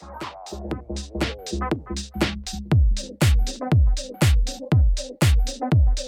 Thank you.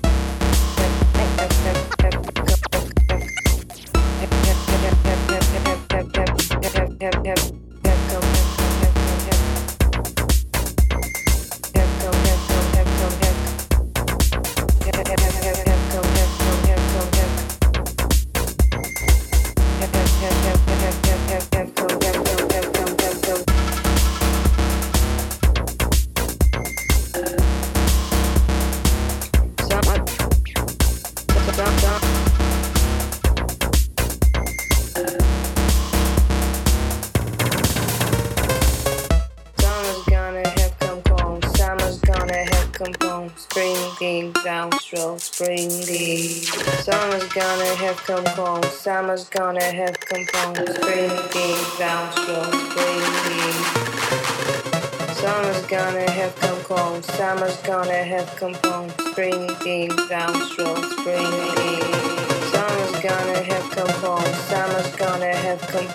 home. Summer's gonna have home. Spring being down slow. Spring being. Summer's gonna have come home. Summer's gonna have come home. Spring being down slow. Spring being. Summer's gonna have come home. Summer's gonna have come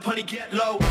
club, honey, get low.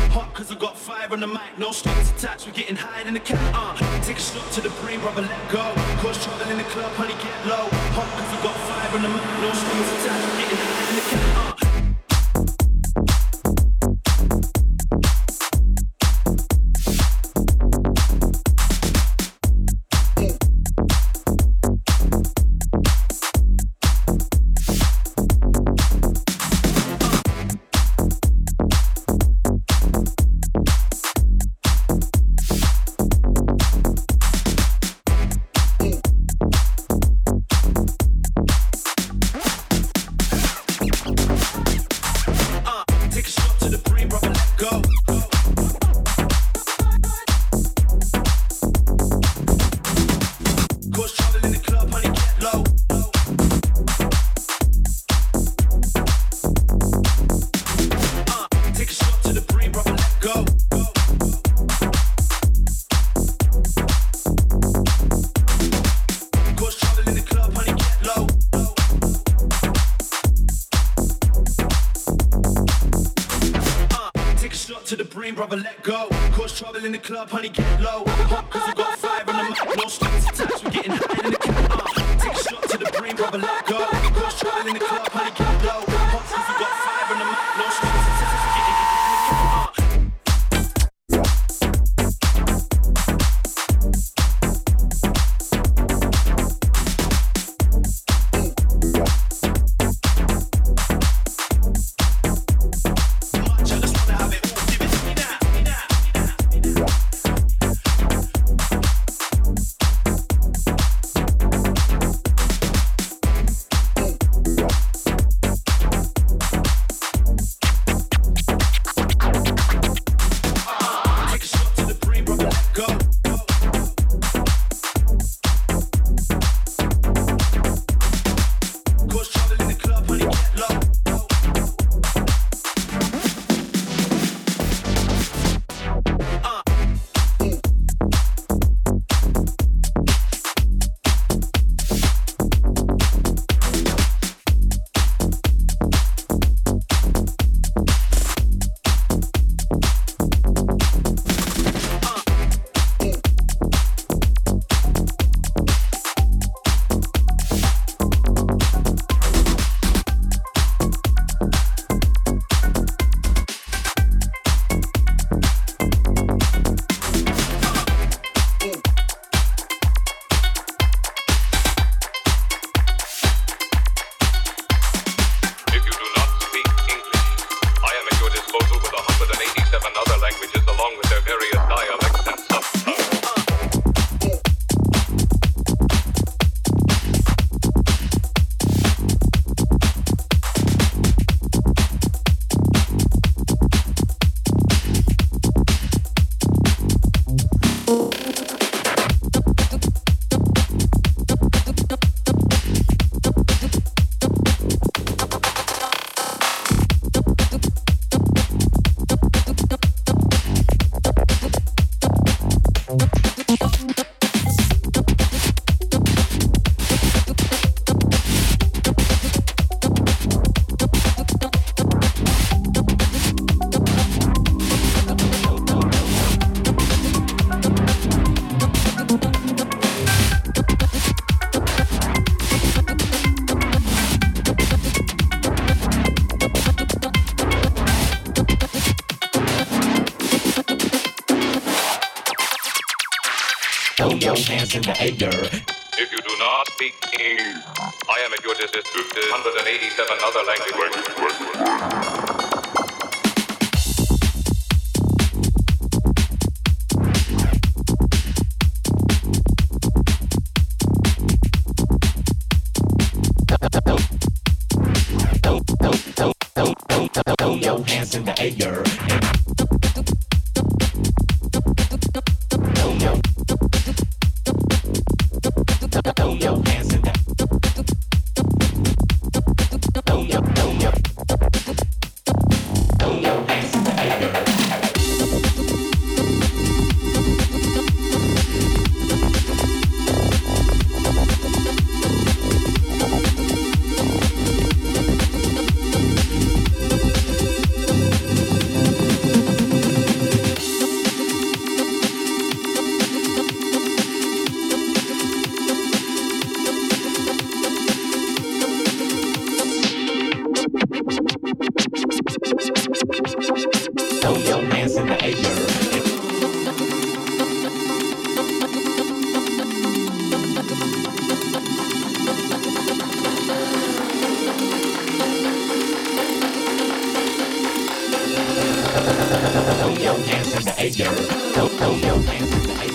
hater. Don't your hands in the air.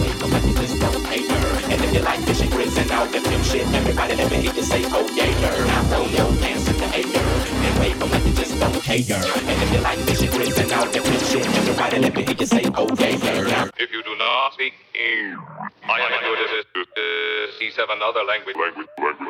Wave them like you just don't hater. And if you like fishing grits and all that film shit, everybody let me hear you say, oh yater. Now throw your hands in the air. And wave them like you just don't hater. And if you like fishing grits and all that film shit, everybody let me hear you say, oh yater. Now, if you do not speak, I am going to teach another language. language, language.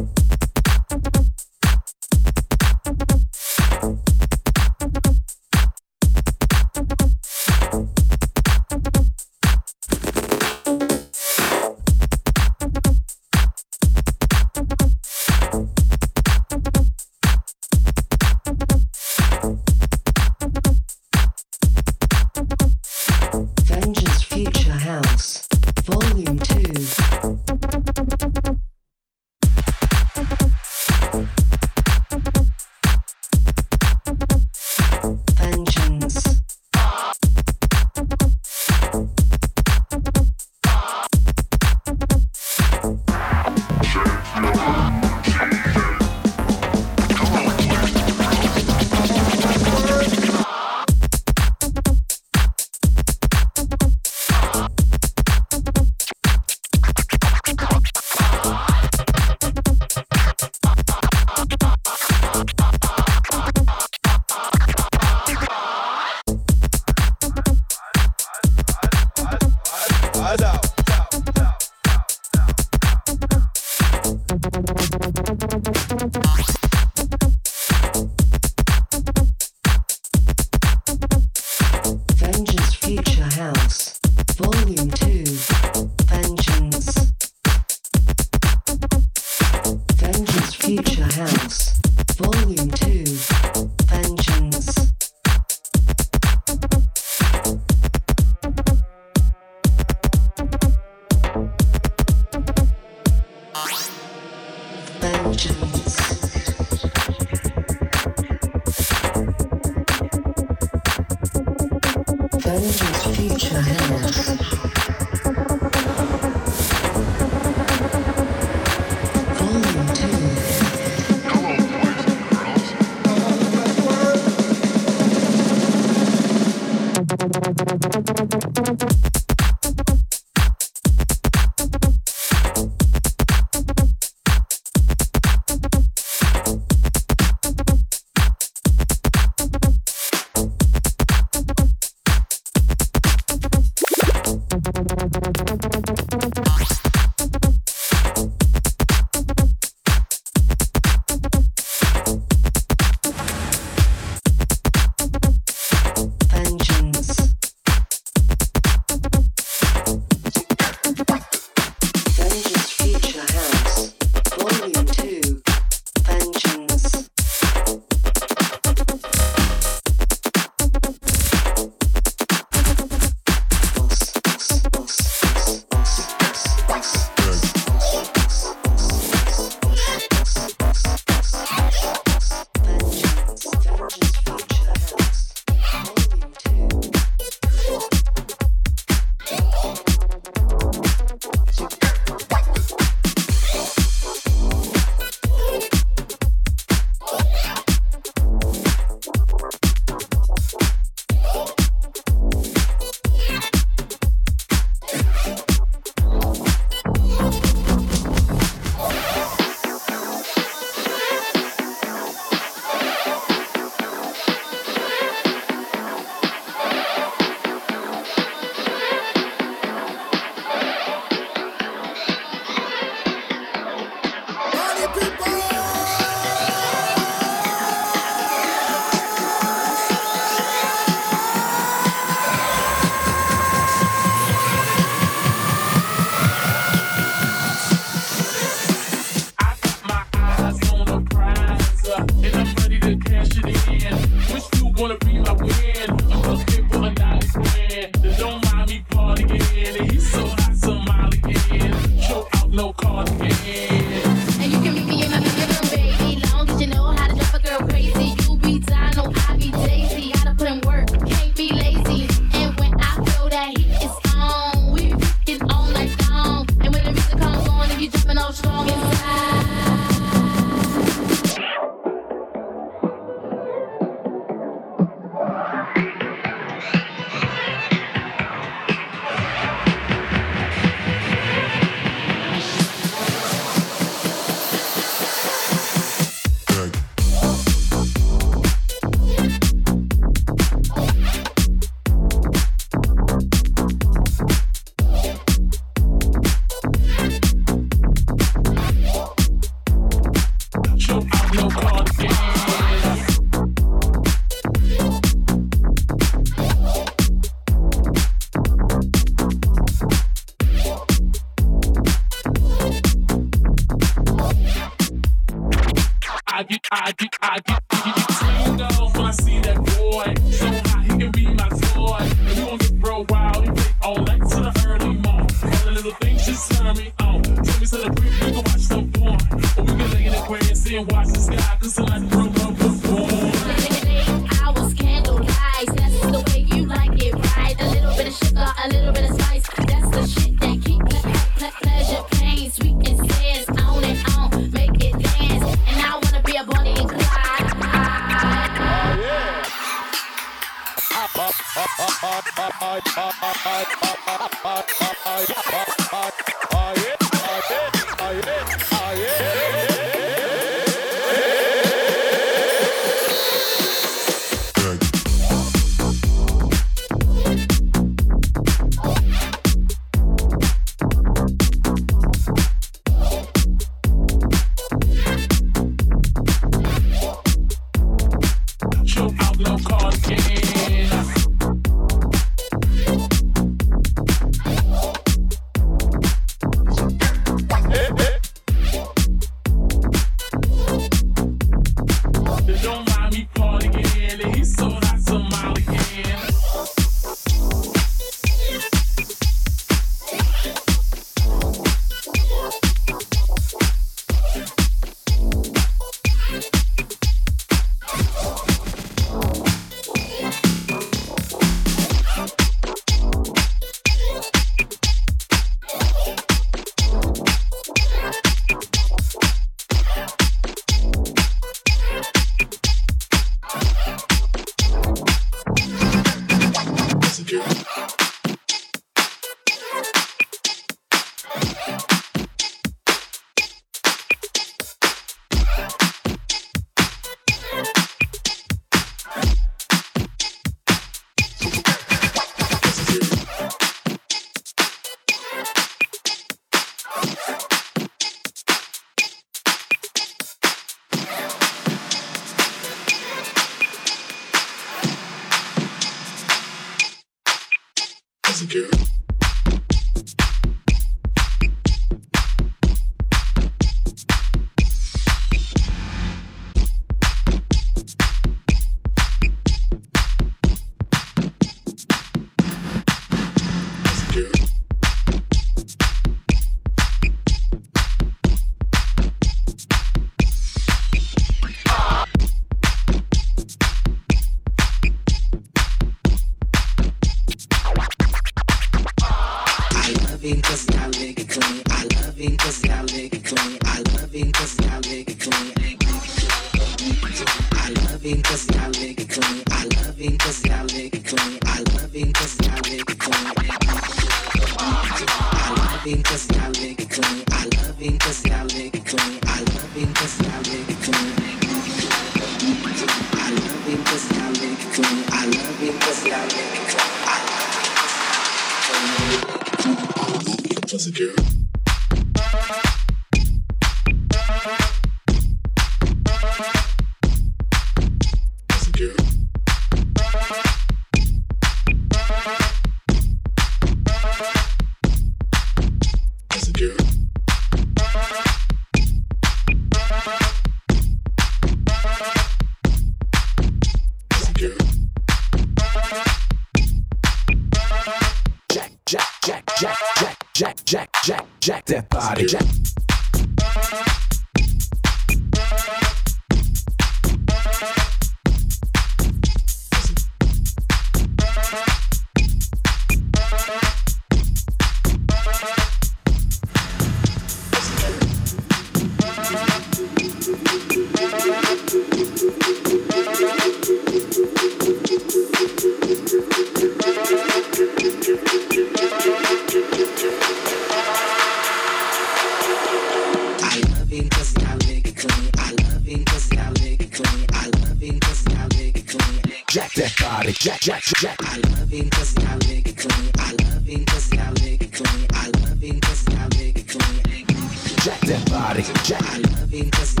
Jack, Jack.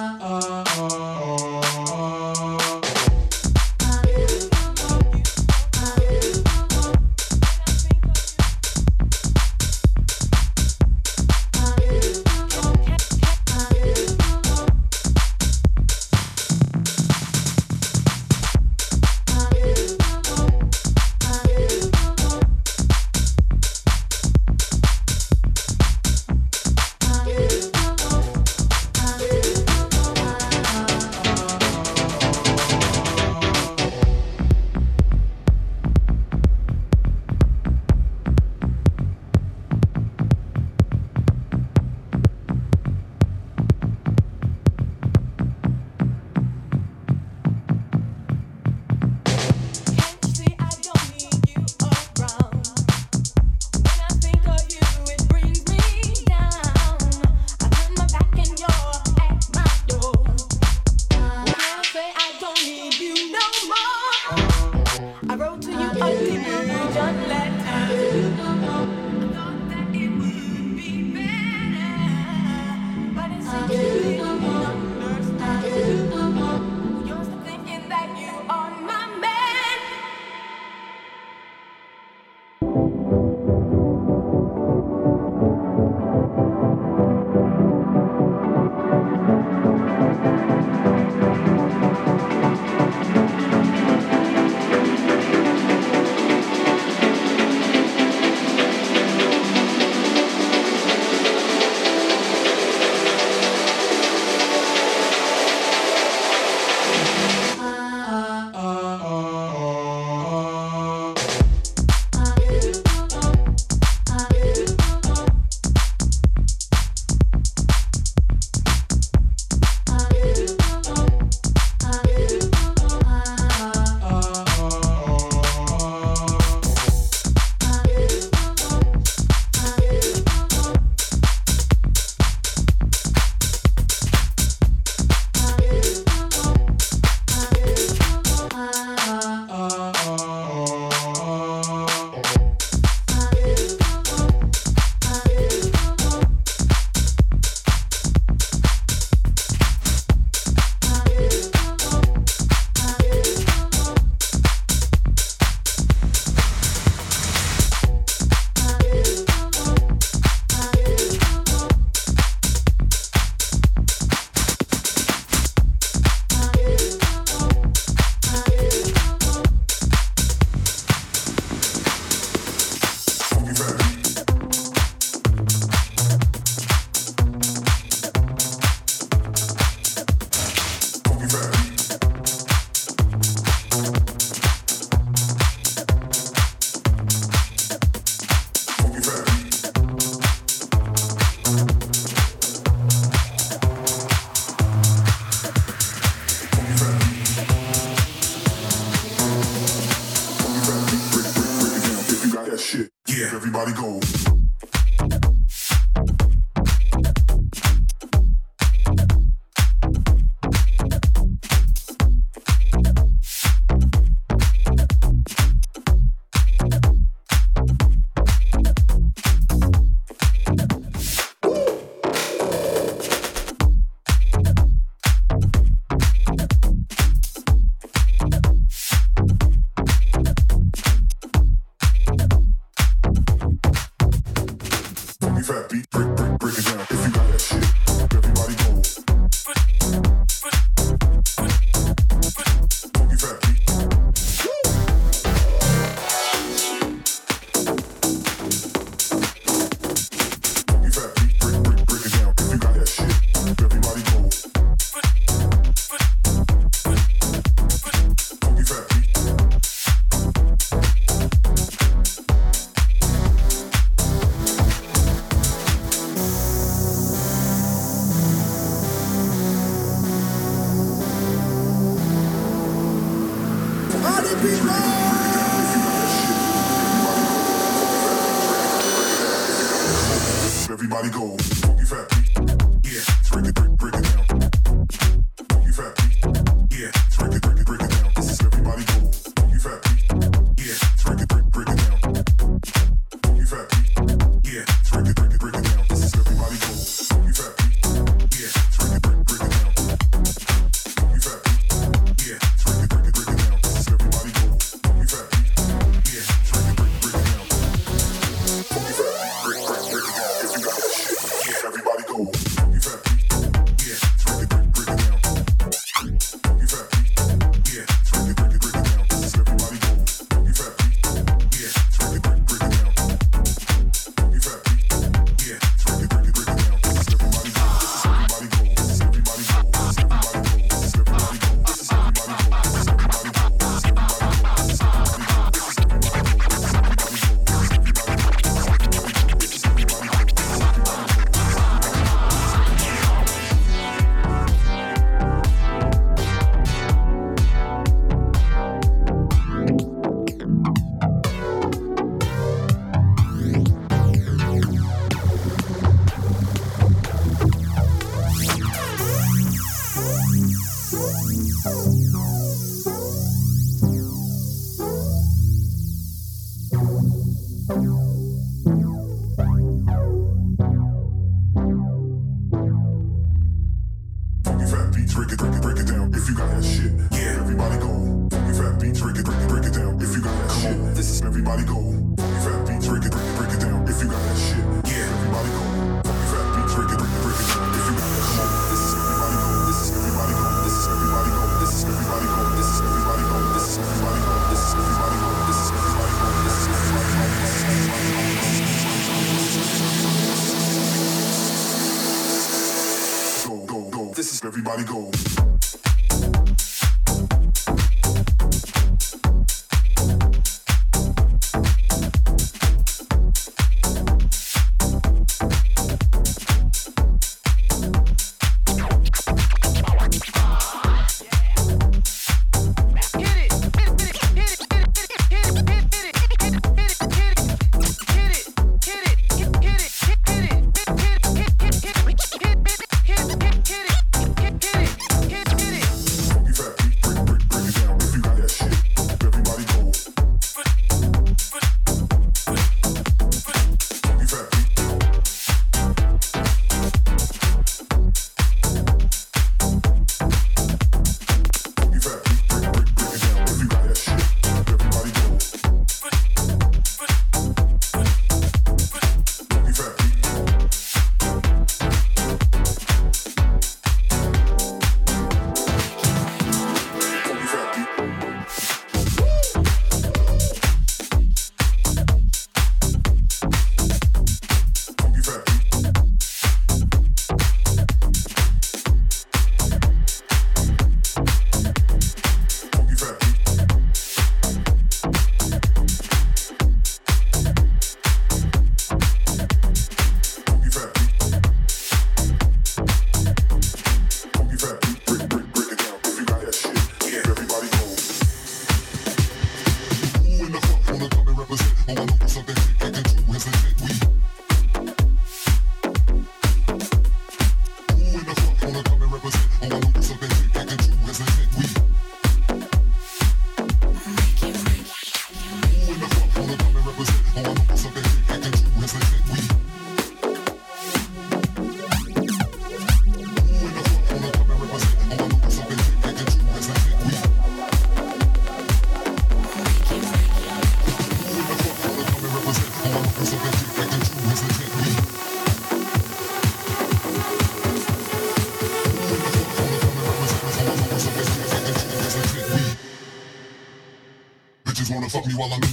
Uh...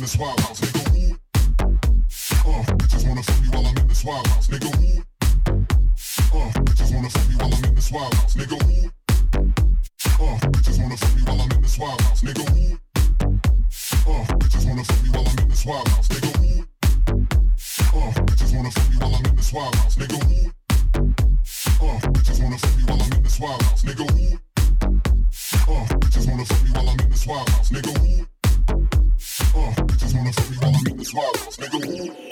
this wild house, nigga. Who? Uh, bitches wanna fuck me while I'm in this wild house, nigga. Who? Uh, bitches wanna fuck me while I'm in this wild house, nigga. Who? Uh, bitches wanna fuck me while I'm in this wild house, nigga. Who? Uh, bitches wanna fuck me while I'm in this wild house, nigga. Who? Uh, bitches wanna fuck me while I'm in this wild house, nigga. Who? Uh, bitches wanna fuck me while I'm in this wild house, nigga. Who? Uh, bitches wanna fuck me while I'm in this wild house, nigga. smiles, nigga. Who?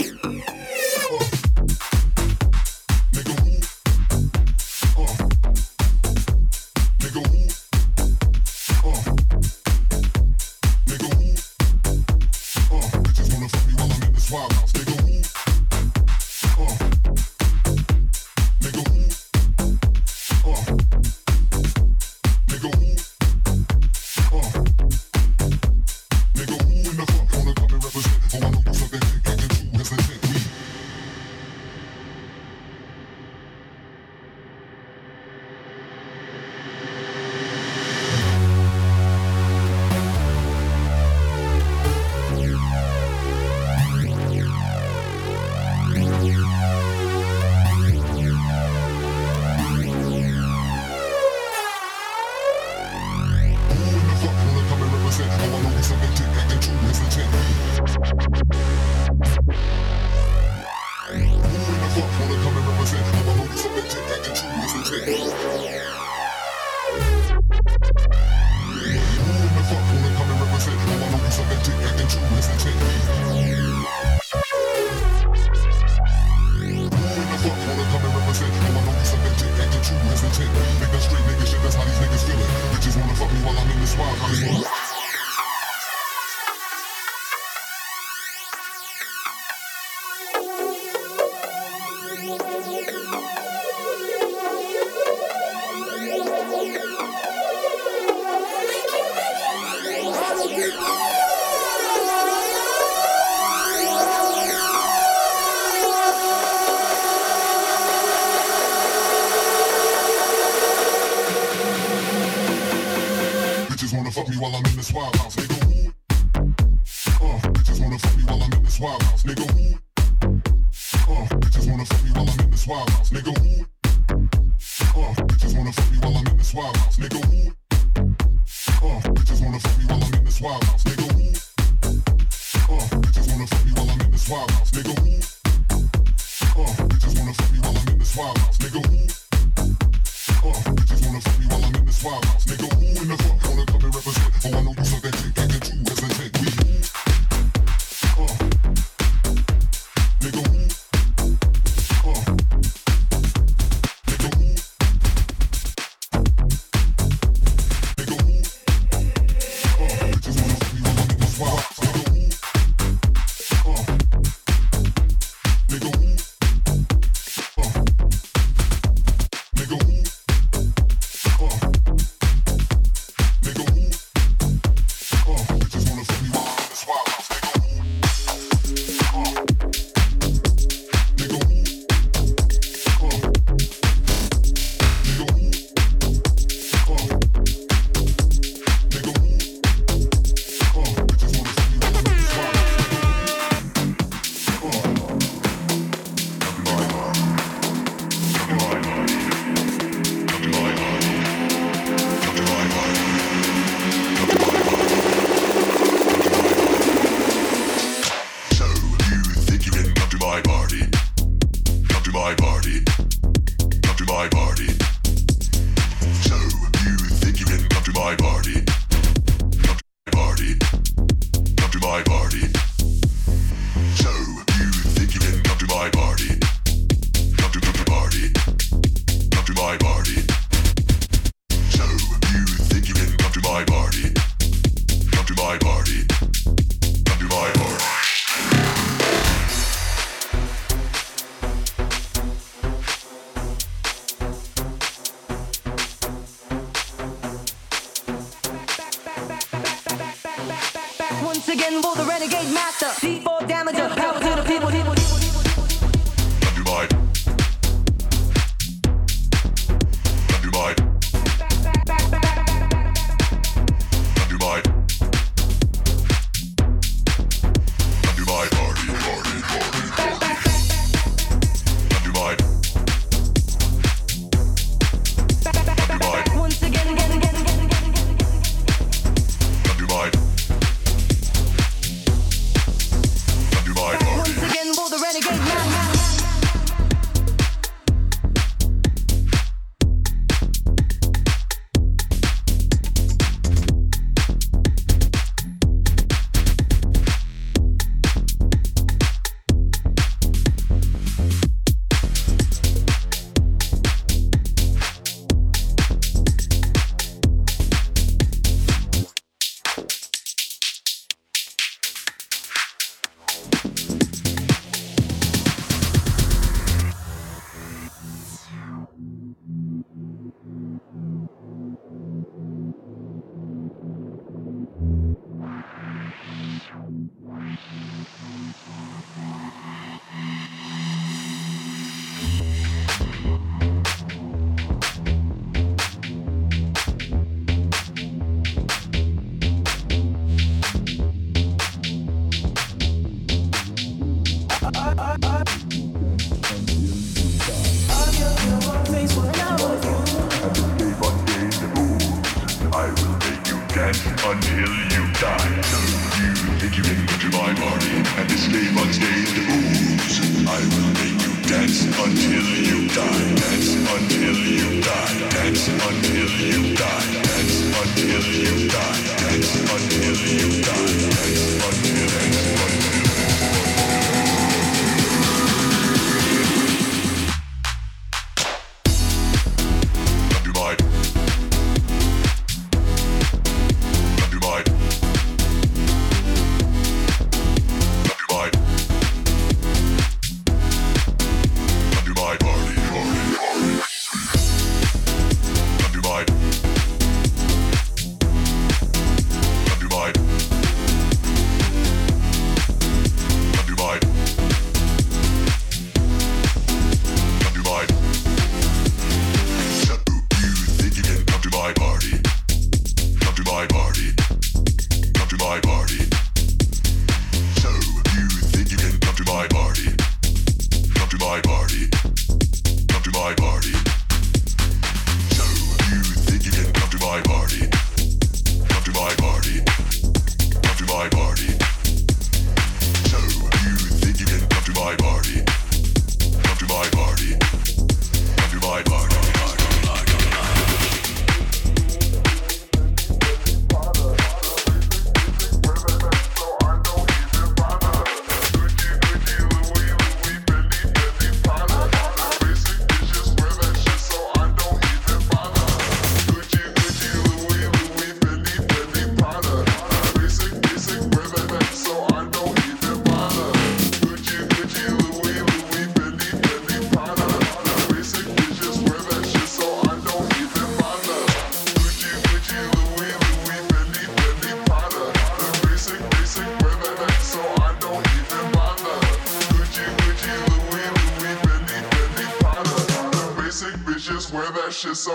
Gucci,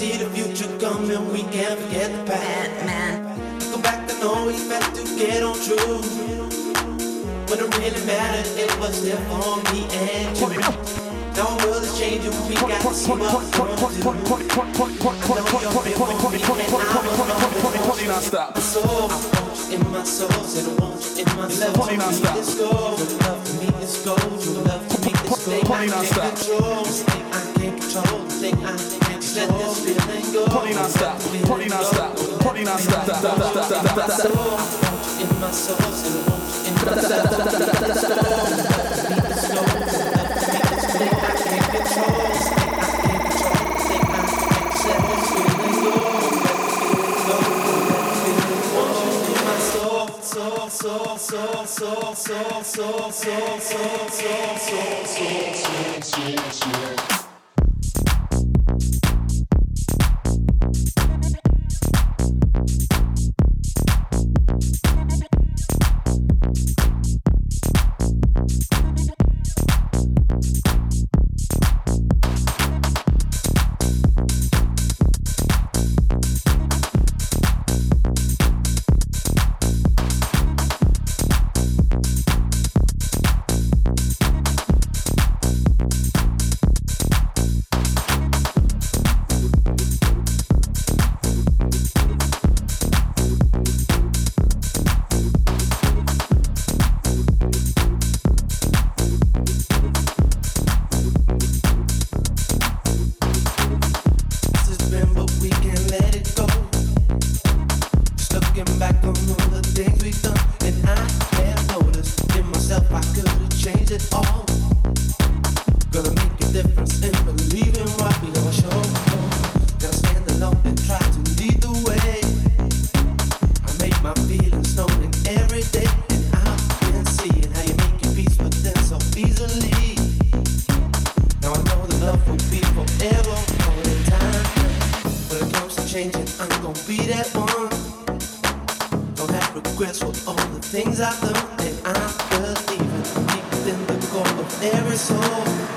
see the future coming, we can't forget the past. Man. Go back to know it's best to get on true. When it really mattered, it was there for me and you. The world is changing, we got to see what's wrong to do. I know you're for me and I'm alone. So I want you in my soul, said I want you in my love. To me is gold, your love to me is gold. Your love to me is thing I can't control, this thing I can't control, the thing I let this feeling go. Party non-stop, party non-stop, party non-stop. That's the soul in my soul, so it won't end. That's the soul. I can't control. I can't control. Let this feeling go. Soul, soul, soul, soul, soul, soul, soul, soul, soul, soul, soul, soul, soul, soul, soul. regrets for all the things I've done, and I believe it deep in the core of every soul.